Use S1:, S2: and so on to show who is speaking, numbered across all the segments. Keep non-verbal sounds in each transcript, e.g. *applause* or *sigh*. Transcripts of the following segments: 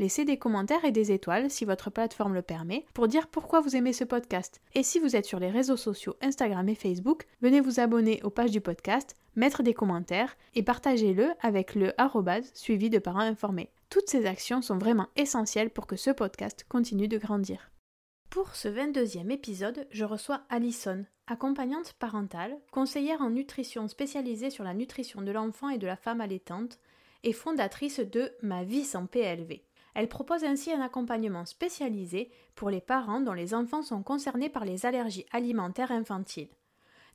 S1: Laissez des commentaires et des étoiles si votre plateforme le permet pour dire pourquoi vous aimez ce podcast. Et si vous êtes sur les réseaux sociaux Instagram et Facebook, venez vous abonner aux pages du podcast, mettre des commentaires et partagez-le avec le suivi de parents informés. Toutes ces actions sont vraiment essentielles pour que ce podcast continue de grandir. Pour ce 22e épisode, je reçois Alison, accompagnante parentale, conseillère en nutrition spécialisée sur la nutrition de l'enfant et de la femme allaitante et fondatrice de Ma vie sans PLV. Elle propose ainsi un accompagnement spécialisé pour les parents dont les enfants sont concernés par les allergies alimentaires infantiles.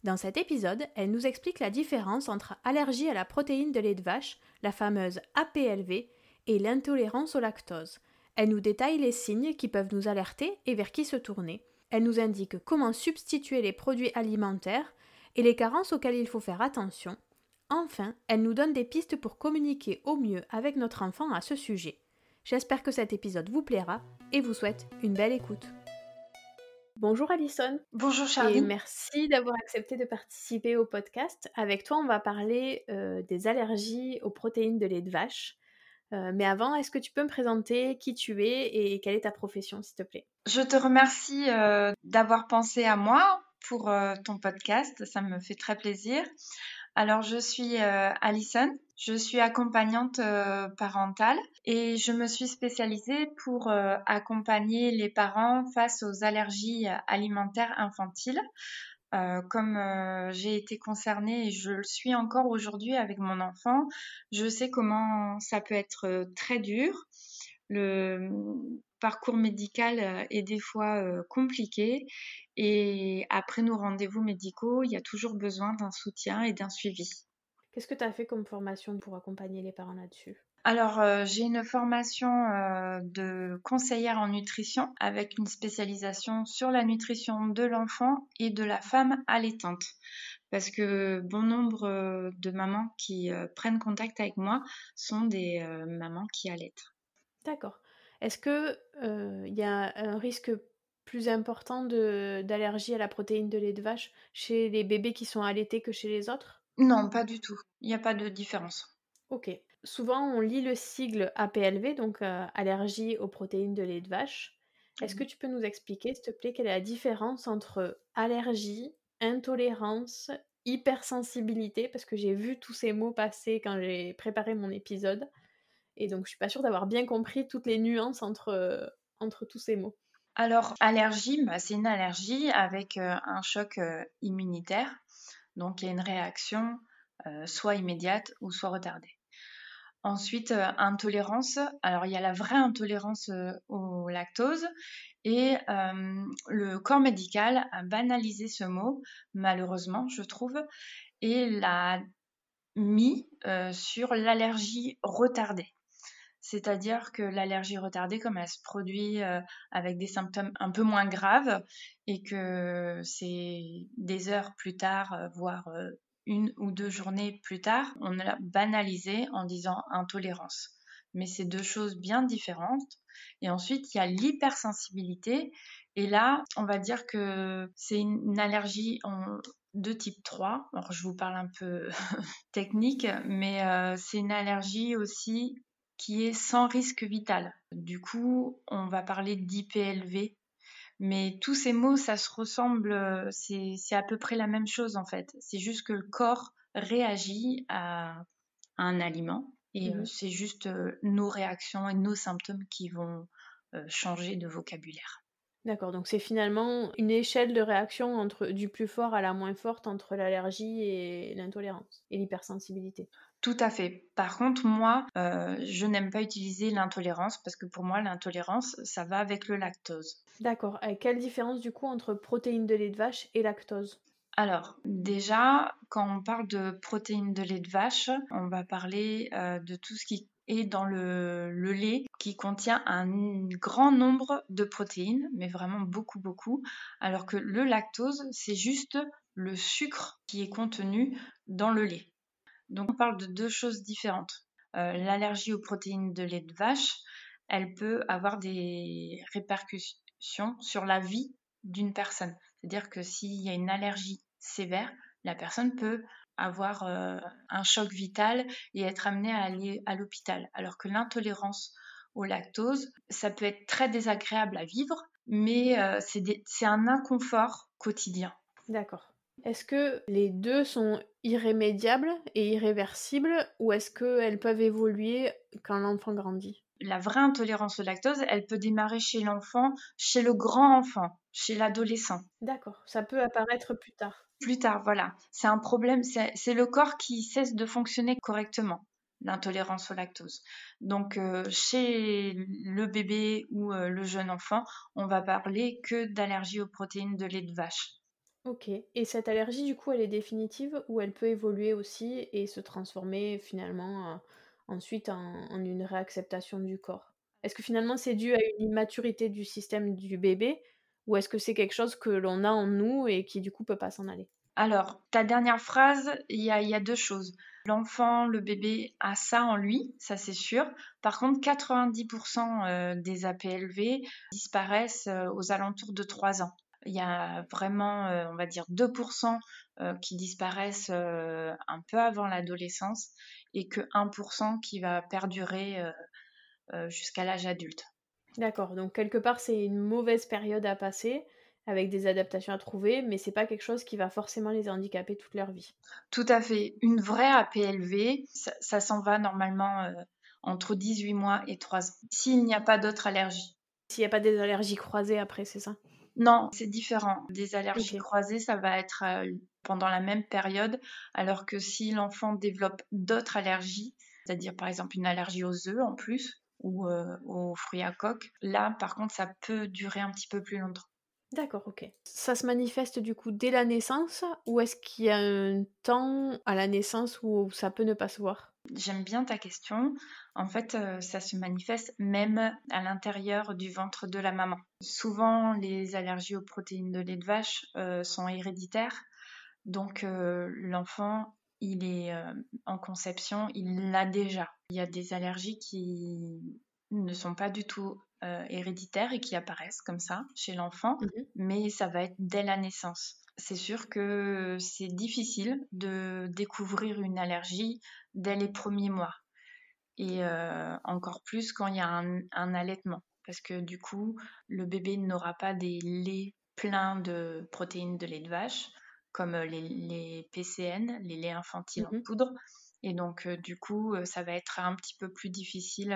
S1: Dans cet épisode, elle nous explique la différence entre allergie à la protéine de lait de vache, la fameuse APLV, et l'intolérance au lactose. Elle nous détaille les signes qui peuvent nous alerter et vers qui se tourner. Elle nous indique comment substituer les produits alimentaires et les carences auxquelles il faut faire attention. Enfin, elle nous donne des pistes pour communiquer au mieux avec notre enfant à ce sujet. J'espère que cet épisode vous plaira et vous souhaite une belle écoute. Bonjour Alison.
S2: Bonjour Charlie.
S1: Et merci d'avoir accepté de participer au podcast. Avec toi, on va parler euh, des allergies aux protéines de lait de vache. Euh, mais avant, est-ce que tu peux me présenter qui tu es et quelle est ta profession, s'il te plaît?
S2: Je te remercie euh, d'avoir pensé à moi pour ton podcast. Ça me fait très plaisir. Alors, je suis Alison. Je suis accompagnante euh, parentale et je me suis spécialisée pour euh, accompagner les parents face aux allergies alimentaires infantiles. Euh, comme j'ai été concernée et je le suis encore aujourd'hui avec mon enfant, je sais comment ça peut être très dur. Le parcours médical est des fois compliqué et après nos rendez-vous médicaux, il y a toujours besoin d'un soutien et d'un suivi.
S1: Qu'est-ce que tu as fait comme formation pour accompagner les parents là-dessus?
S2: Alors, euh, j'ai une formation euh, de conseillère en nutrition avec une spécialisation sur la nutrition de l'enfant et de la femme allaitante. Parce que bon nombre euh, de mamans qui prennent contact avec moi sont des mamans qui allaitent.
S1: D'accord. Est-ce qu'il y a un risque plus important d'allergie à la protéine de lait de vache chez les bébés qui sont allaités que chez les autres?
S2: Non, pas du tout. Il n'y a pas de différence.
S1: Ok. Souvent, on lit le sigle APLV, donc euh, allergie aux protéines de lait de vache. Est-ce que tu peux nous expliquer, s'il te plaît, quelle est la différence entre allergie, intolérance, hypersensibilité? Parce que j'ai vu tous ces mots passer quand j'ai préparé mon épisode. Et donc, je suis pas sûre d'avoir bien compris toutes les nuances entre, euh, entre tous ces mots.
S2: Alors, allergie, bah, c'est une allergie avec euh, un choc immunitaire. Donc il y a une réaction soit immédiate ou soit retardée. Ensuite, intolérance. Alors, il y a la vraie intolérance au lactose et le corps médical a banalisé ce mot, malheureusement, je trouve, et l'a mis sur l'allergie retardée. C'est-à-dire que l'allergie retardée, comme elle se produit avec des symptômes un peu moins graves et que c'est des heures plus tard, voire une ou deux journées plus tard, on l'a banalisé en disant intolérance. Mais c'est deux choses bien différentes. Et ensuite, il y a l'hypersensibilité. Et là, on va dire que c'est une allergie de type 3. Alors, je vous parle un peu *laughs* technique, mais euh, c'est une allergie aussi qui est sans risque vital. Du coup, on va parler d'IPLV, mais tous ces mots, ça se ressemble, euh, c'est à peu près la même chose en fait. C'est juste que le corps réagit à, un aliment et euh, mmh c'est juste euh, nos réactions et nos symptômes qui vont changer de vocabulaire.
S1: D'accord, donc c'est finalement une échelle de réaction entre du plus fort à la moins forte entre l'allergie et l'intolérance et l'hypersensibilité.
S2: Tout à fait. Par contre, moi, euh, je n'aime pas utiliser l'intolérance parce que pour moi, l'intolérance, ça va avec le lactose.
S1: D'accord. Et quelle différence du coup entre protéines de lait de vache et lactose?
S2: Alors, déjà, quand on parle de protéines de lait de vache, on va parler euh, de tout ce qui est dans le, le, lait qui contient un grand nombre de protéines, mais vraiment beaucoup, beaucoup, alors que le lactose, c'est juste le sucre qui est contenu dans le lait. Donc on parle de deux choses différentes. Euh, l'allergie aux protéines de lait de vache, elle peut avoir des répercussions sur la vie d'une personne. C'est-à-dire que s'il y a une allergie sévère, la personne peut avoir euh, un choc vital et être amenée à aller à l'hôpital. Alors que l'intolérance au lactose, ça peut être très désagréable à vivre, mais euh, c'est un inconfort quotidien.
S1: D'accord. Est-ce que les deux sont irrémédiables et irréversibles ou est-ce qu'elles peuvent évoluer quand l'enfant grandit?
S2: La vraie intolérance au lactose, elle peut démarrer chez l'enfant, chez le grand enfant, chez l'adolescent.
S1: D'accord, ça peut apparaître plus tard.
S2: Plus tard, voilà. C'est un problème, c'est le corps qui cesse de fonctionner correctement l'intolérance au lactose. Donc euh, chez le bébé ou euh, le jeune enfant, on va parler que d'allergie aux protéines de lait de vache.
S1: Ok. Et cette allergie, du coup, elle est définitive ou elle peut évoluer aussi et se transformer finalement euh, ensuite en, une réacceptation du corps? Est-ce que finalement c'est dû à une immaturité du système du bébé ou est-ce que c'est quelque chose que l'on a en nous et qui du coup peut pas s'en aller?
S2: Alors, ta dernière phrase, il y a, deux choses. L'enfant, le bébé a ça en lui, ça c'est sûr. Par contre, 90% euh, des APLV disparaissent euh, aux alentours de 3 ans il y a vraiment, euh, on va dire, 2% euh, qui disparaissent euh, un peu avant l'adolescence et que 1% qui va perdurer jusqu'à l'âge adulte.
S1: D'accord, donc quelque part c'est une mauvaise période à passer avec des adaptations à trouver, mais c'est pas quelque chose qui va forcément les handicaper toute leur vie.
S2: Tout à fait. Une vraie APLV, ça, ça s'en va normalement entre 18 mois et 3 ans, s'il n'y a pas d'autres allergies.
S1: S'il n'y a pas des allergies croisées après, c'est ça?
S2: Non, c'est différent. Des allergies croisées, ça va être euh, pendant la même période, alors que si l'enfant développe d'autres allergies, c'est-à-dire par exemple une allergie aux œufs en plus, ou euh, aux fruits à coque, là par contre ça peut durer un petit peu plus longtemps.
S1: D'accord, ok. Ça se manifeste du coup dès la naissance ou est-ce qu'il y a un temps à la naissance où ça peut ne pas se voir?
S2: J'aime bien ta question. En fait, euh, ça se manifeste même à l'intérieur du ventre de la maman. Souvent, les allergies aux protéines de lait de vache euh, sont héréditaires. Donc, euh, l'enfant, il est en conception, il l'a déjà. Il y a des allergies qui ne sont pas du tout héréditaires et qui apparaissent comme ça chez l'enfant, mmh mais ça va être dès la naissance c'est sûr que c'est difficile de découvrir une allergie dès les premiers mois. Et euh, encore plus quand il y a un, allaitement. Parce que du coup, le bébé n'aura pas des laits pleins de protéines de lait de vache, comme les, PCN, les laits infantiles en mmh poudre. Et donc, euh, du coup, euh, ça va être un petit peu plus difficile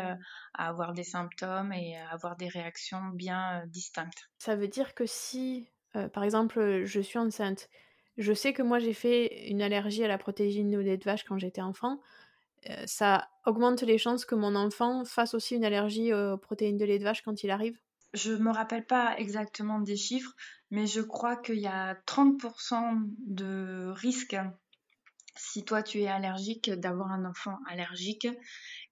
S2: à avoir des symptômes et à avoir des réactions bien distinctes.
S1: Ça veut dire que si, par exemple, je suis enceinte, Je sais que moi j'ai fait une allergie à la protéine de lait de vache quand j'étais enfant. ça augmente les chances que mon enfant fasse aussi une allergie aux protéines de lait de vache quand il arrive?
S2: Je me rappelle pas exactement des chiffres, mais je crois qu'il y a 30% de risque si toi tu es allergique d'avoir un enfant allergique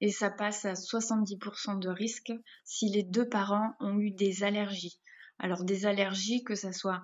S2: et ça passe à 70% de risque si les deux parents ont eu des allergies. Alors des allergies que ce soit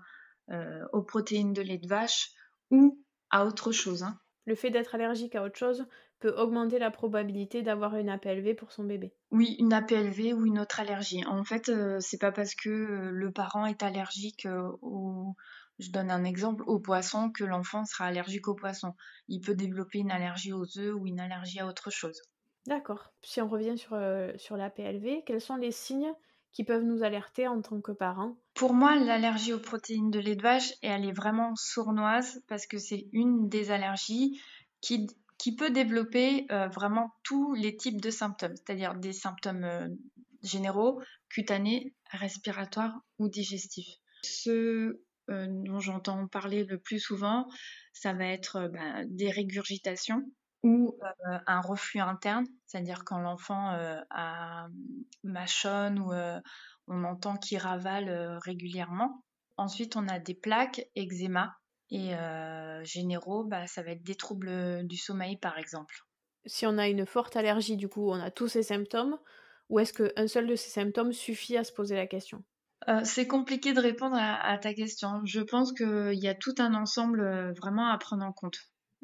S2: euh, aux protéines de lait de vache ou à autre chose. Hein.
S1: Le fait d'être allergique à autre chose peut augmenter la probabilité d'avoir une APLV pour son bébé.
S2: Oui, une APLV ou une autre allergie. En fait, euh, c'est pas parce que euh, le parent est allergique au je donne un exemple au poisson que l'enfant sera allergique au poisson. Il peut développer une allergie aux œufs ou une allergie à autre chose.
S1: D'accord. Si on revient sur, sur la PLV, quels sont les signes qui peuvent nous alerter en tant que parents?
S2: Pour moi, l'allergie aux protéines de lait de vache, elle est vraiment sournoise parce que c'est une des allergies qui, qui peut développer euh, vraiment tous les types de symptômes, c'est-à-dire des symptômes euh, généraux, cutanés, respiratoires ou digestifs. Ce euh, dont j'entends parler le plus souvent, ça va être bah, des régurgitations ou un reflux interne, c'est-à-dire quand l'enfant a mâchonne ou on entend qu'il ravale régulièrement. Ensuite, on a des plaques, eczéma et généraux, bah, ça va être des troubles du sommeil par exemple.
S1: Si on a une forte allergie, du coup, on a tous ces symptômes, ou est-ce qu'un seul de ces symptômes suffit à se poser la question?
S2: C'est compliqué de répondre à, ta question. Je pense qu'il y a tout un ensemble vraiment à prendre en compte.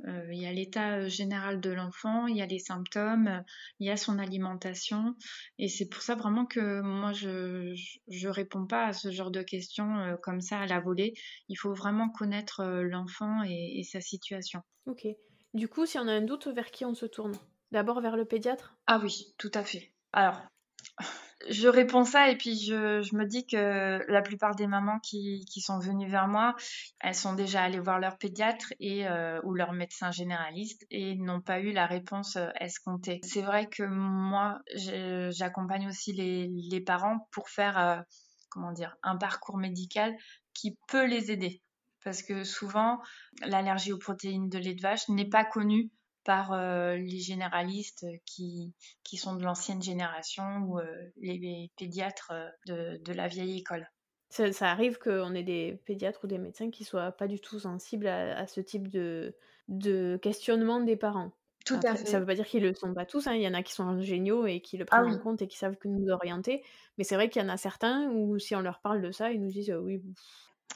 S2: Euh, il y a l'état euh, général de l'enfant, il y a les symptômes, euh, il y a son alimentation. Et c'est pour ça vraiment que moi, je ne réponds pas à ce genre de questions comme ça à la volée. Il faut vraiment connaître l'enfant et, et sa situation.
S1: Ok. Du coup, si on a un doute, vers qui on se tourne? D'abord vers le pédiatre?
S2: Ah oui, tout à fait. Alors, je réponds ça et puis je, me dis que la plupart des mamans qui, sont venues vers moi, elles sont déjà allées voir leur pédiatre et euh, ou leur médecin généraliste et n'ont pas eu la réponse euh, escomptée. C'est vrai que moi, j'accompagne aussi les, parents pour faire euh, comment dire un parcours médical qui peut les aider parce que souvent l'allergie aux protéines de lait de vache n'est pas connue par euh, les généralistes qui, qui sont de l'ancienne génération ou euh, les, pédiatres euh, de, la vieille école.
S1: Ça, arrive qu'on ait des pédiatres ou des médecins qui soient pas du tout sensibles à, ce type de, de questionnement des parents.
S2: Tout à fait.
S1: Ça veut pas dire qu'ils le sont pas tous. Hein. Il y en a qui sont géniaux et qui le ah prennent en compte et qui savent que nous orienter. Mais c'est vrai qu'il y en a certains où si on leur parle de ça, ils nous disent oui.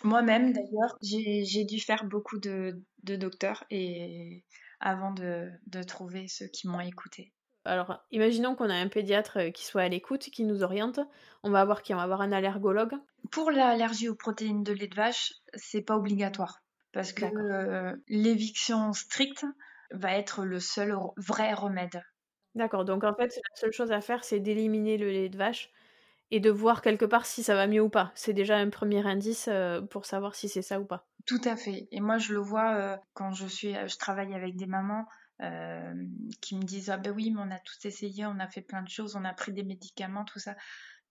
S2: Moi-même, d'ailleurs, j'ai dû faire beaucoup de, de docteurs et avant de, trouver ceux qui m'ont écouté.
S1: Alors, imaginons qu'on a un pédiatre euh, qui soit à l'écoute, qui nous oriente. On va avoir qui On va avoir un allergologue.
S2: Pour l'allergie aux protéines de lait de vache, c'est pas obligatoire parce que euh, l'éviction stricte va être le seul vrai remède.
S1: D'accord. Donc en fait, la seule chose à faire, c'est d'éliminer le lait de vache et de voir quelque part si ça va mieux ou pas. C'est déjà un premier indice euh, pour savoir si c'est ça ou pas.
S2: Tout à fait. Et moi, je le vois euh, quand je suis, je travaille avec des mamans euh, qui me disent ah ben oui, mais on a tout essayé, on a fait plein de choses, on a pris des médicaments, tout ça.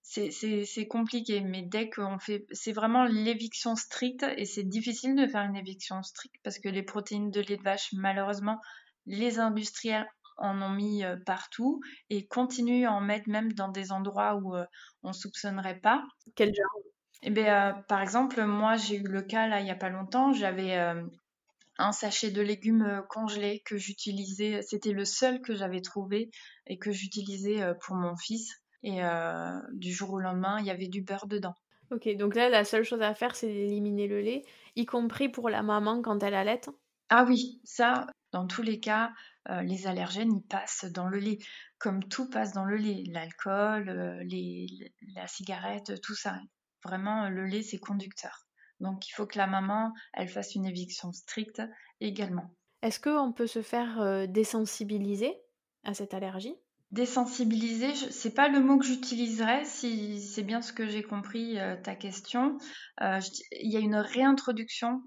S2: C'est compliqué, mais dès qu'on fait, c'est vraiment l'éviction stricte et c'est difficile de faire une éviction stricte parce que les protéines de lait de vache, malheureusement, les industriels en ont mis partout et continuent à en mettre même dans des endroits où on soupçonnerait pas.
S1: Quel genre?
S2: Eh bien, euh, par exemple, moi, j'ai eu le cas là il n'y a pas longtemps. J'avais euh, un sachet de légumes congelés que j'utilisais. C'était le seul que j'avais trouvé et que j'utilisais pour mon fils. Et du jour au lendemain, il y avait du beurre dedans.
S1: Ok, donc là, la seule chose à faire, c'est d'éliminer le lait, y compris pour la maman quand elle allait.
S2: Ah oui, ça, dans tous les cas, les allergènes, ils passent dans le lait, comme tout passe dans le lait, l'alcool, la cigarette, tout ça. Vraiment, le lait, c'est conducteur. Donc, il faut que la maman, elle fasse une éviction stricte également.
S1: Est-ce qu'on peut se faire euh, désensibiliser à cette allergie?
S2: Désensibiliser, c'est pas le mot que j'utiliserais, si c'est bien ce que j'ai compris euh, ta question. Euh, il y a une réintroduction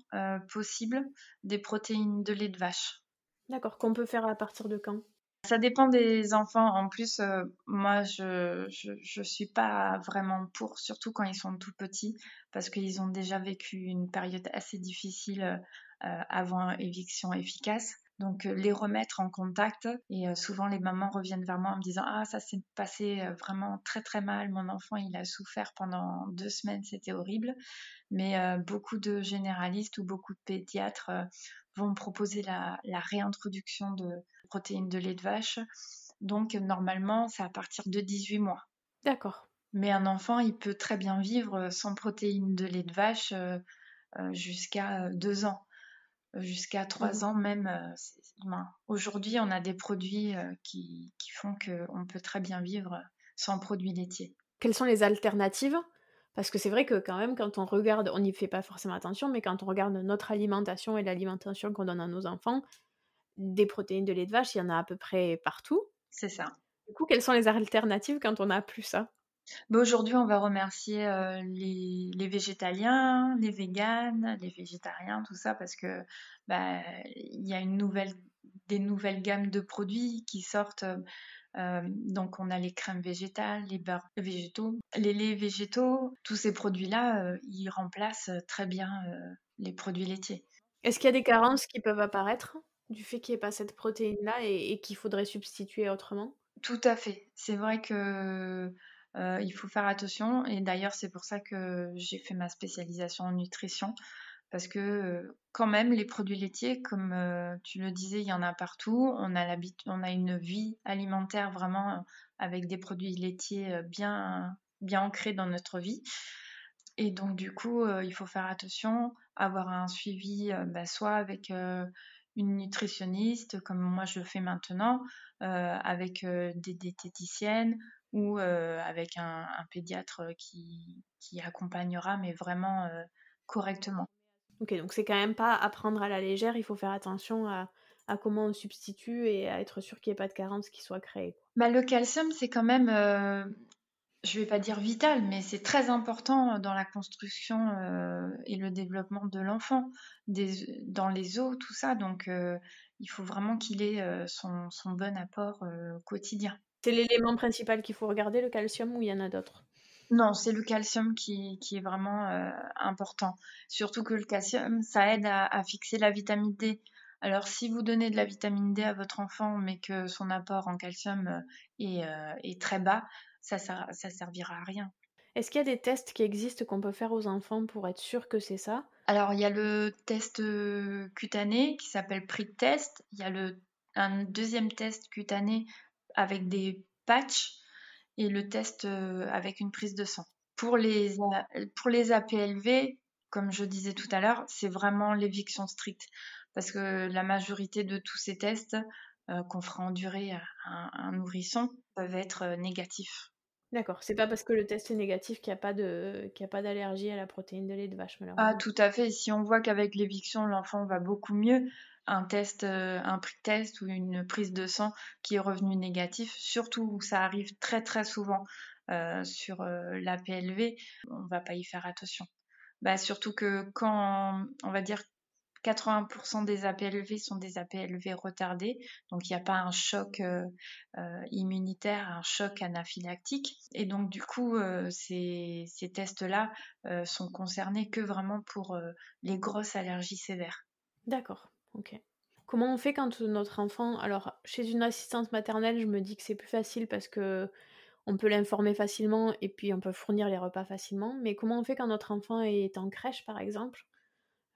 S2: possible des protéines de lait de vache.
S1: D'accord, qu'on peut faire à partir de quand?
S2: Ça dépend des enfants. En plus, euh, moi, je, je, suis pas vraiment pour, surtout quand ils sont tout petits, parce qu'ils ont déjà vécu une période assez difficile avant éviction efficace. Donc les remettre en contact. Et souvent les mamans reviennent vers moi en me disant ah ça s'est passé vraiment très très mal. Mon enfant il a souffert pendant deux semaines. C'était horrible. Mais beaucoup de généralistes ou beaucoup de pédiatres vont proposer la, la, réintroduction de protéines de lait de vache. Donc normalement c'est à partir de 18 mois.
S1: D'accord.
S2: Mais un enfant il peut très bien vivre sans protéines de lait de vache jusqu'à deux ans jusqu'à trois mmh. ans même. Euh, aujourd'hui, on a des produits euh, qui, qui font qu'on peut très bien vivre sans produits laitiers.
S1: Quelles sont les alternatives? Parce que c'est vrai que quand même, quand on regarde, on n'y fait pas forcément attention, mais quand on regarde notre alimentation et l'alimentation qu'on donne à nos enfants, des protéines de lait de vache, il y en a à peu près partout.
S2: C'est ça.
S1: Du coup, quelles sont les alternatives quand on n'a plus ça?
S2: Bah, aujourd'hui, on va remercier les, végétaliens, les véganes, les végétariens, tout ça, parce que bah, il y a une nouvelle, des nouvelles gammes de produits qui sortent. donc, on a les crèmes végétales, les beurres végétaux, les laits végétaux. Tous ces produits-là, ils remplacent très bien les produits laitiers.
S1: Est-ce qu'il y a des carences qui peuvent apparaître du fait qu'il n'y ait pas cette protéine-là et, et qu'il faudrait substituer autrement?
S2: Tout à fait. C'est vrai que euh, il faut faire attention. Et d'ailleurs, c'est pour ça que j'ai fait ma spécialisation en nutrition. Parce que euh, quand même, les produits laitiers, comme euh, tu le disais, il y en a partout. On a, une vie alimentaire vraiment avec des produits laitiers bien, bien ancrés dans notre vie. Et donc, du coup, il faut faire attention, avoir un suivi, bah, soit avec une nutritionniste, comme moi je le fais maintenant, avec des diététiciennes ou avec un, pédiatre qui, qui, accompagnera, mais vraiment correctement.
S1: Ok, donc c'est quand même pas à prendre à la légère, il faut faire attention à, à comment on substitue et à être sûr qu'il n'y ait pas de carence qui soit créée.
S2: Bah, le calcium, c'est quand même, je vais pas dire vital, mais c'est très important dans la construction et le développement de l'enfant, dans les os, tout ça. Donc, il faut vraiment qu'il ait son, son, bon apport quotidien.
S1: C'est l'élément principal qu'il faut regarder, le calcium, ou il y en a d'autres?
S2: Non, c'est le calcium qui, est vraiment euh, important. Surtout que le calcium, ça aide à, fixer la vitamine D. Alors si vous donnez de la vitamine D à votre enfant, mais que son apport en calcium euh, euh, est, très bas, ça ne servira à rien.
S1: Est-ce qu'il y a des tests qui existent qu'on peut faire aux enfants pour être sûr que c'est ça?
S2: Alors il y a le test cutané qui s'appelle PRIT test. Il y a le, un deuxième test cutané avec des patchs et le test euh, avec une prise de sang. Pour les, pour les APLV, comme je disais tout à l'heure, c'est vraiment l'éviction stricte parce que la majorité de tous ces tests euh, qu'on fera endurer à un, nourrisson peuvent être euh, négatifs.
S1: D'accord, c'est pas parce que le test est négatif qu'il n'y a pas d'allergie à la protéine de lait de vache
S2: malheureusement. Ah tout à fait, si on voit qu'avec l'éviction l'enfant va beaucoup mieux, un test, euh, un prix test ou une prise de sang qui est revenu négatif, surtout ça arrive très très souvent euh, sur euh, la PLV, on va pas y faire attention. Bah, surtout que quand on va dire 80% des APLV sont des APLV retardés, donc il n'y a pas un choc immunitaire, un choc anaphylactique. Et donc du coup, ces, ces tests-là sont concernés que vraiment pour les grosses allergies sévères.
S1: D'accord. Ok. Comment on fait quand notre enfant. Alors, chez une assistante maternelle, je me dis que c'est plus facile parce que on peut l'informer facilement et puis on peut fournir les repas facilement. Mais comment on fait quand notre enfant est en crèche, par exemple,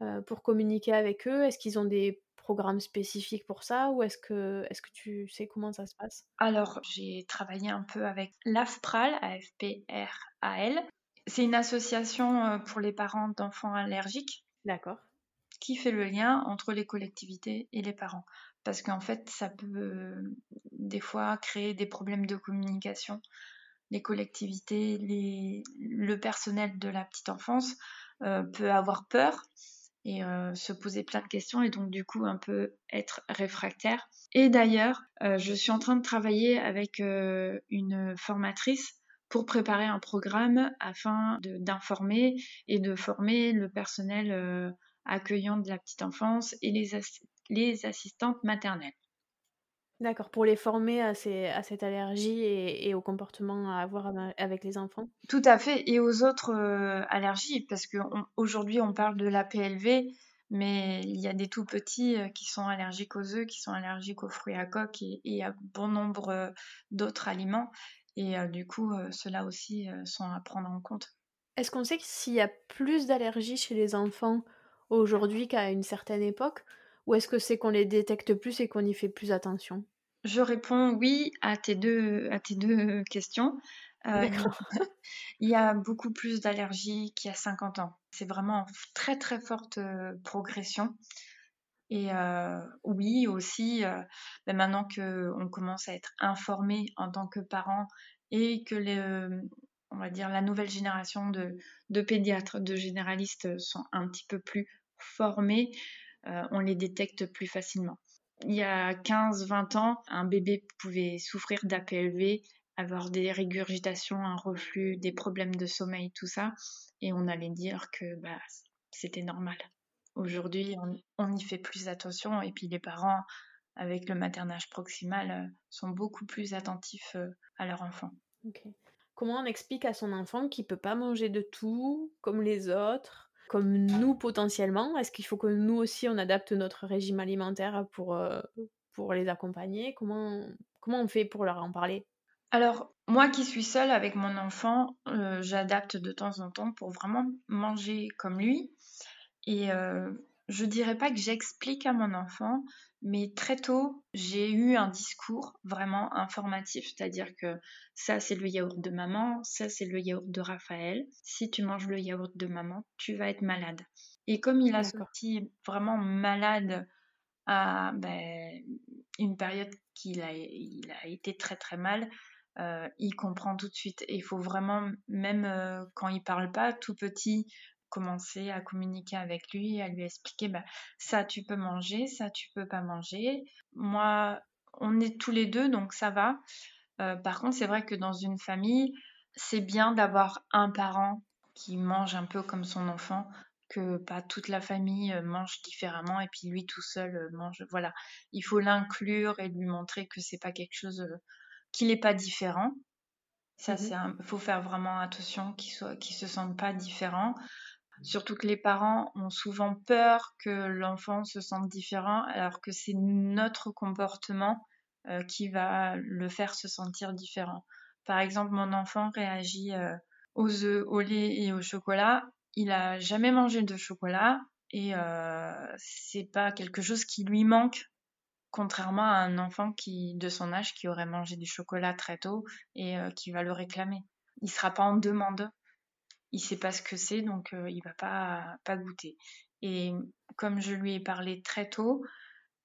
S1: euh, pour communiquer avec eux? Est-ce qu'ils ont des programmes spécifiques pour ça ou est-ce que, est que tu sais comment ça se passe?
S2: Alors, j'ai travaillé un peu avec l'AFPRAL, A-F-P-R-A-L. C'est une association euh, pour les parents d'enfants allergiques.
S1: D'accord
S2: qui fait le lien entre les collectivités et les parents. Parce qu'en fait, ça peut euh, des fois créer des problèmes de communication. Les collectivités, le personnel de la petite enfance euh, peut avoir peur et euh, se poser plein de questions et donc du coup un peu être réfractaire. Et d'ailleurs, je suis en train de travailler avec une formatrice pour préparer un programme afin d'informer et de former le personnel accueillant de la petite enfance et les, les assistantes maternelles.
S1: D'accord, pour les former à, ces, à cette allergie et, au comportement à avoir avec les enfants?
S2: Tout à fait, et aux autres euh, allergies, parce qu'aujourd'hui on, on, parle de la PLV, Mais il y a des tout petits qui sont allergiques aux œufs, qui sont allergiques aux fruits à coque et, à bon nombre d'autres aliments. Et du coup, ceux-là aussi sont à prendre en compte.
S1: Est-ce qu'on sait s'il y a plus d'allergies chez les enfants aujourd'hui qu'à une certaine époque Ou est-ce que c'est qu'on les détecte plus et qu'on y fait plus attention?
S2: Je réponds oui à tes deux, à tes deux questions. Euh, *laughs* il y a beaucoup plus d'allergies qu'il y a 50 ans. C'est vraiment une très très forte euh, progression. Et euh, oui aussi, ben maintenant qu'on commence à être informé en tant que parent et que les, on va dire la nouvelle génération de, de, pédiatres, de généralistes sont un petit peu plus formés, on les détecte plus facilement. Il y a 15-20 ans, un bébé pouvait souffrir d'APLV avoir des régurgitations, un reflux, des problèmes de sommeil, tout ça. Et on allait dire que bah, c'était normal. Aujourd'hui, on, y fait plus attention et puis les parents, avec le maternage proximal, euh, sont beaucoup plus attentifs euh, à leur enfant.
S1: Comment on explique à son enfant qu'il peut pas manger de tout comme les autres, comme nous potentiellement? Est-ce qu'il faut que nous aussi on adapte notre régime alimentaire pour, euh, pour les accompagner? Comment, comment on fait pour leur en parler?
S2: Alors, moi qui suis seule avec mon enfant, euh, j'adapte de temps en temps pour vraiment manger comme lui. Et euh, je dirais pas que j'explique à mon enfant, mais très tôt, j'ai eu un discours vraiment informatif, c'est-à-dire que ça c'est le yaourt de maman, ça c'est le yaourt de Raphaël. Si tu manges le yaourt de maman, tu vas être malade. Et comme il a sorti vraiment malade à ben, une période qu'il a, il a été très très mal, euh, il comprend tout de suite. Et il faut vraiment, même euh, quand il parle pas, tout petit, commencer à communiquer avec lui, à lui expliquer, bah, ça tu peux manger, ça tu peux pas manger. Moi, on est tous les deux, donc ça va. Euh, par contre, c'est vrai que dans une famille, c'est bien d'avoir un parent qui mange un peu comme son enfant, que pas toute la famille mange différemment et puis lui tout seul mange. Voilà, il faut l'inclure et lui montrer que c'est pas quelque chose qu'il n'est pas différent. Ça, mmh c'est faut faire vraiment attention qu'il soit, qu'il se sente pas différent. Surtout que les parents ont souvent peur que l'enfant se sente différent, alors que c'est notre comportement euh, qui va le faire se sentir différent. Par exemple, mon enfant réagit euh, aux œufs, au lait et au chocolat. Il a jamais mangé de chocolat et euh, c'est pas quelque chose qui lui manque contrairement à un enfant qui, de son âge qui aurait mangé du chocolat très tôt et euh, qui va le réclamer. Il sera pas en demande. Il sait pas ce que c'est, donc euh, il va pas, pas goûter. Et comme je lui ai parlé très tôt,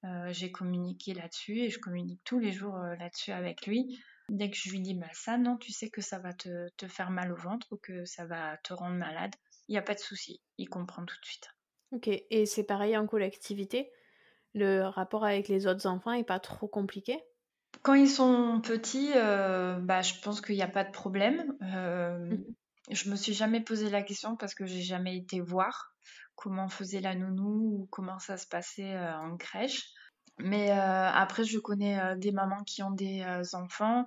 S2: euh, j'ai communiqué là-dessus et je communique tous les jours là-dessus avec lui. Dès que je lui dis bah ça non, tu sais que ça va te, te faire mal au ventre ou que ça va te rendre malade, il n'y a pas de souci, il comprend tout de suite.
S1: Ok, et c'est pareil en collectivité? Le rapport avec les autres enfants est pas trop compliqué?
S2: Quand ils sont petits, euh, bah, je pense qu'il n'y a pas de problème. Euh, mmh. Je me suis jamais posé la question parce que j'ai jamais été voir comment faisait la nounou ou comment ça se passait euh, en crèche. Mais après, je connais des mamans qui ont des enfants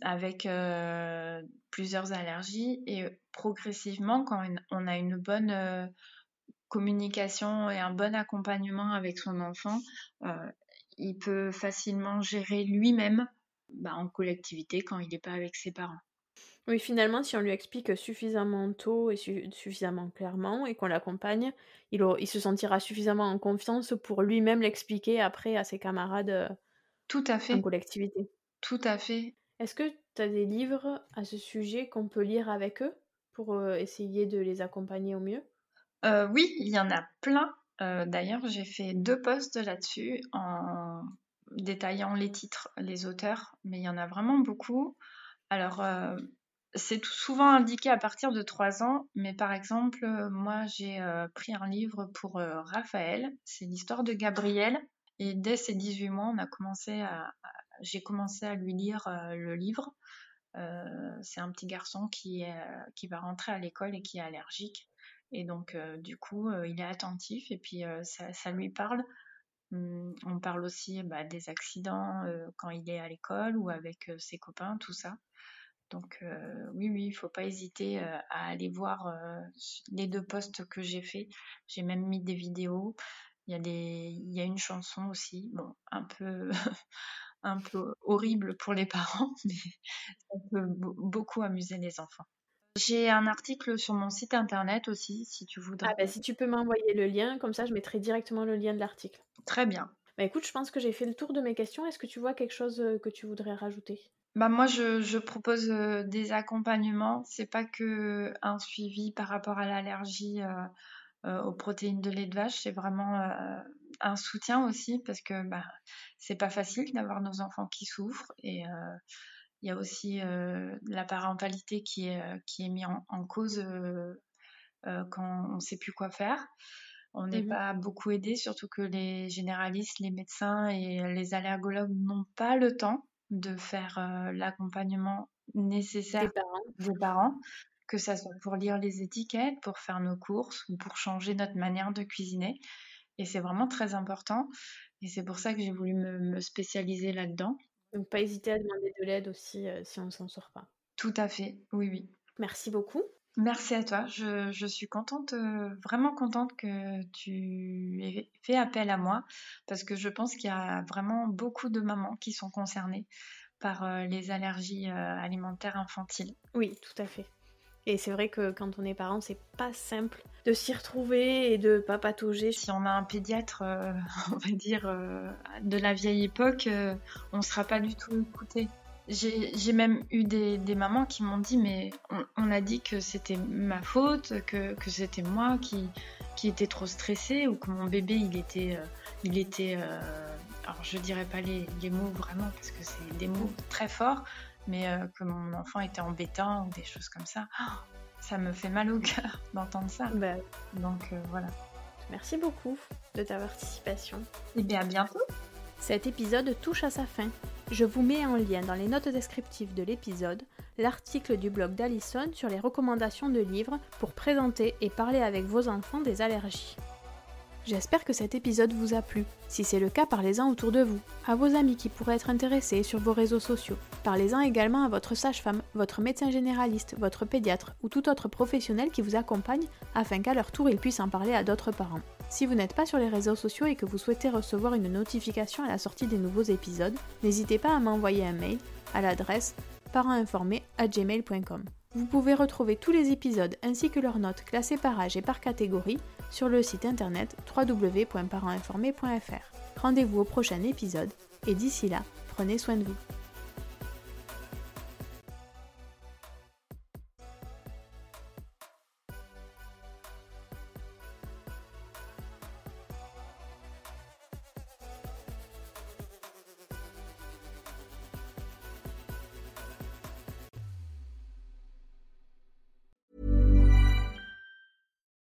S2: avec plusieurs allergies et progressivement, quand on a une bonne communication et un bon accompagnement avec son enfant, euh, il peut facilement gérer lui-même bah, en collectivité quand il n'est pas avec ses parents.
S1: Oui, finalement, si on lui explique suffisamment tôt et suffisamment clairement et qu'on l'accompagne, il, il, se sentira suffisamment en confiance pour lui-même l'expliquer après à ses camarades euh,
S2: Tout à fait.
S1: en collectivité.
S2: Tout à fait.
S1: Est-ce que tu as des livres à ce sujet qu'on peut lire avec eux pour euh, essayer de les accompagner au mieux?
S2: Euh, oui, il y en a plein. Euh, d'ailleurs, j'ai fait deux posts là-dessus en détaillant les titres, les auteurs, mais il y en a vraiment beaucoup. Alors, euh, c'est souvent indiqué à partir de 3 ans, mais par exemple, moi j'ai pris un livre pour Raphaël, c'est l'histoire de Gabriel, et dès ses 18 mois, j'ai commencé à lui lire le livre. c'est un petit garçon qui, va rentrer à l'école et qui est allergique. Et donc, euh, du coup, euh, il est attentif et puis euh, ça, lui parle. Hum, on parle aussi bah, des accidents quand il est à l'école ou avec ses copains, tout ça. Donc oui, oui, il faut pas hésiter à aller voir les deux posts que j'ai fait. J'ai même mis des vidéos. Il y a des, il y a une chanson aussi, bon, un peu, *laughs* un peu horrible pour les parents, *laughs* mais ça peut beaucoup amuser les enfants. J'ai un article sur mon site internet aussi, si tu voudrais.
S1: Ah bah, si tu peux m'envoyer le lien, comme ça je mettrai directement le lien de l'article.
S2: Très bien.
S1: Bah écoute, je pense que j'ai fait le tour de mes questions. Est-ce que tu vois quelque chose que tu voudrais rajouter?
S2: Bah moi, je, je propose des accompagnements. C'est pas que un suivi par rapport à l'allergie aux protéines de lait de vache. C'est vraiment un soutien aussi parce que bah, c'est pas facile d'avoir nos enfants qui souffrent et il y a aussi la parentalité qui est, qui est mise en, cause quand on ne sait plus quoi faire. On n'est mmh pas beaucoup aidé, surtout que les généralistes, les médecins et les allergologues n'ont pas le temps de faire l'accompagnement nécessaire des parents. que ça soit pour lire les étiquettes, pour faire nos courses ou pour changer notre manière de cuisiner. Et c'est vraiment très important. Et c'est pour ça que j'ai voulu me, spécialiser là-dedans.
S1: Donc pas hésiter à demander de l'aide aussi si on ne s'en sort pas.
S2: Tout à fait, oui, oui.
S1: Merci beaucoup.
S2: Merci à toi. Je, suis contente, vraiment contente que tu aies fait appel à moi parce que je pense qu'il y a vraiment beaucoup de mamans qui sont concernées par les allergies alimentaires infantiles.
S1: Oui, tout à fait. Et c'est vrai que quand on est parent, c'est pas simple de s'y retrouver et de pas patauger.
S2: Si on a un pédiatre, *laughs* on va dire, de la vieille époque, on ne sera pas du tout écouté. J'ai même eu des, mamans qui m'ont dit mais on, a dit que c'était ma faute, que, c'était moi qui, qui était trop stressée ou que mon bébé il était, euh, il était euh, alors je dirais pas les, mots vraiment parce que c'est des mots très forts, mais euh, que mon enfant était embêtant ou des choses comme ça. Oh, ça me fait mal au cœur *laughs* d'entendre ça.
S1: Bah,
S2: Donc voilà.
S1: Merci beaucoup de ta participation.
S2: Et bien à bientôt.
S1: Cet épisode touche à sa fin. Je vous mets en lien dans les notes descriptives de l'épisode l'article du blog d'Alison sur les recommandations de livres pour présenter et parler avec vos enfants des allergies. J'espère que cet épisode vous a plu. Si c'est le cas, parlez-en autour de vous, à vos amis qui pourraient être intéressés sur vos réseaux sociaux. Parlez-en également à votre sage-femme, votre médecin généraliste, votre pédiatre ou tout autre professionnel qui vous accompagne afin qu'à leur tour ils puissent en parler à d'autres parents. Si vous n'êtes pas sur les réseaux sociaux et que vous souhaitez recevoir une notification à la sortie des nouveaux épisodes, n'hésitez pas à m'envoyer un mail à l'adresse parentinformé@gmail.com. Vous pouvez retrouver tous les épisodes ainsi que leurs notes classées par âge et par catégorie sur le site internet www.parentinformé.fr. Rendez-vous au prochain épisode et d'ici là, prenez soin de vous.